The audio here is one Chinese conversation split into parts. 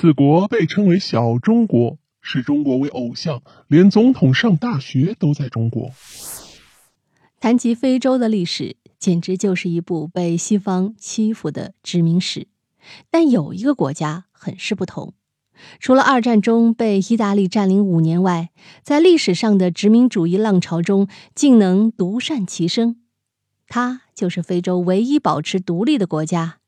此国被称为小中国，视中国为偶像，连总统上大学都在中国。谈及非洲的历史，简直就是一部被西方欺负的殖民史。但有一个国家很是不同，除了二战中被意大利占领五年外，在历史上的殖民主义浪潮中竟能独善其身。它就是非洲唯一保持独立的国家。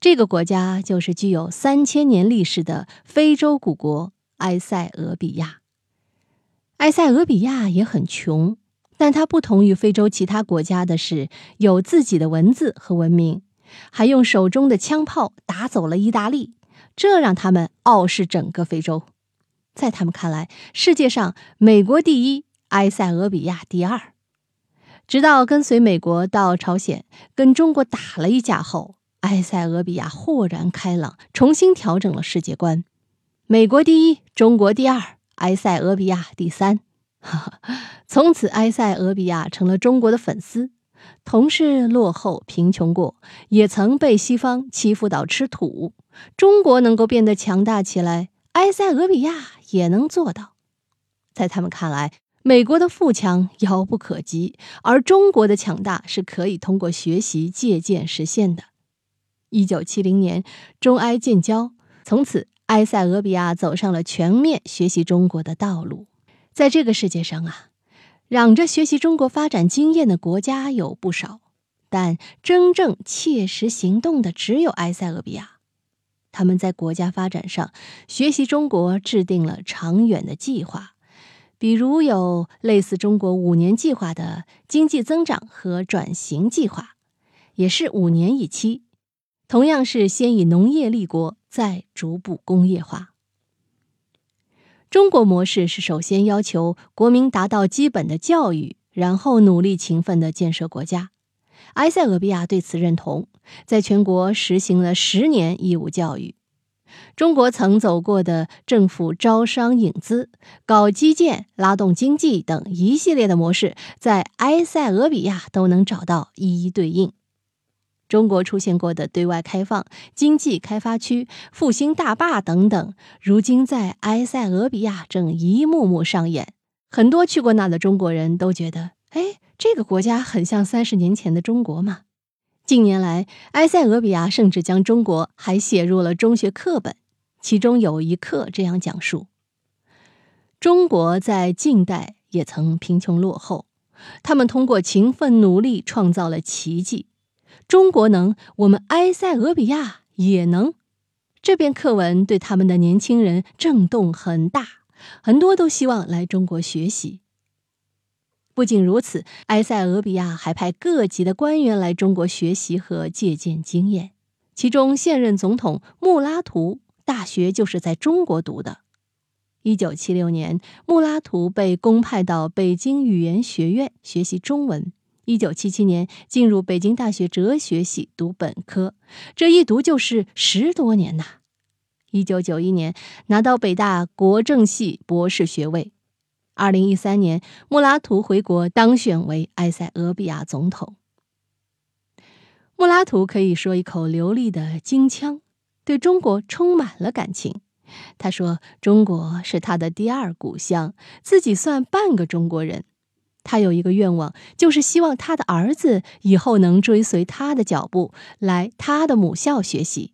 这个国家就是具有三千年历史的非洲古国埃塞俄比亚。埃塞俄比亚也很穷，但它不同于非洲其他国家的是，有自己的文字和文明，还用手中的枪炮打走了意大利，这让他们傲视整个非洲。在他们看来，世界上美国第一，埃塞俄比亚第二。直到跟随美国到朝鲜，跟中国打了一架后。埃塞俄比亚豁然开朗，重新调整了世界观。美国第一，中国第二，埃塞俄比亚第三。从此，埃塞俄比亚成了中国的粉丝。同是落后贫穷过，也曾被西方欺负到吃土。中国能够变得强大起来，埃塞俄比亚也能做到。在他们看来，美国的富强遥不可及，而中国的强大是可以通过学习借鉴实现的。一九七零年，中埃建交，从此埃塞俄比亚走上了全面学习中国的道路。在这个世界上啊，嚷着学习中国发展经验的国家有不少，但真正切实行动的只有埃塞俄比亚。他们在国家发展上学习中国，制定了长远的计划，比如有类似中国五年计划的经济增长和转型计划，也是五年一期。同样是先以农业立国，再逐步工业化。中国模式是首先要求国民达到基本的教育，然后努力勤奋的建设国家。埃塞俄比亚对此认同，在全国实行了十年义务教育。中国曾走过的政府招商引资、搞基建、拉动经济等一系列的模式，在埃塞俄比亚都能找到一一对应。中国出现过的对外开放、经济开发区、复兴大坝等等，如今在埃塞俄比亚正一幕幕上演。很多去过那的中国人都觉得，哎，这个国家很像三十年前的中国嘛。近年来，埃塞俄比亚甚至将中国还写入了中学课本，其中有一课这样讲述：中国在近代也曾贫穷落后，他们通过勤奋努力创造了奇迹。中国能，我们埃塞俄比亚也能。这篇课文对他们的年轻人震动很大，很多都希望来中国学习。不仅如此，埃塞俄比亚还派各级的官员来中国学习和借鉴经验。其中，现任总统穆拉图大学就是在中国读的。一九七六年，穆拉图被公派到北京语言学院学习中文。一九七七年进入北京大学哲学系读本科，这一读就是十多年呐。一九九一年拿到北大国政系博士学位。二零一三年，穆拉图回国当选为埃塞俄比亚总统。穆拉图可以说一口流利的京腔，对中国充满了感情。他说：“中国是他的第二故乡，自己算半个中国人。”他有一个愿望，就是希望他的儿子以后能追随他的脚步，来他的母校学习。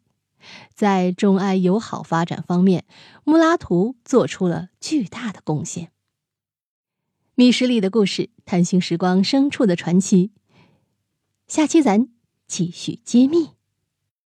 在中埃友好发展方面，穆拉图做出了巨大的贡献。密室里的故事，探寻时光深处的传奇。下期咱继续揭秘。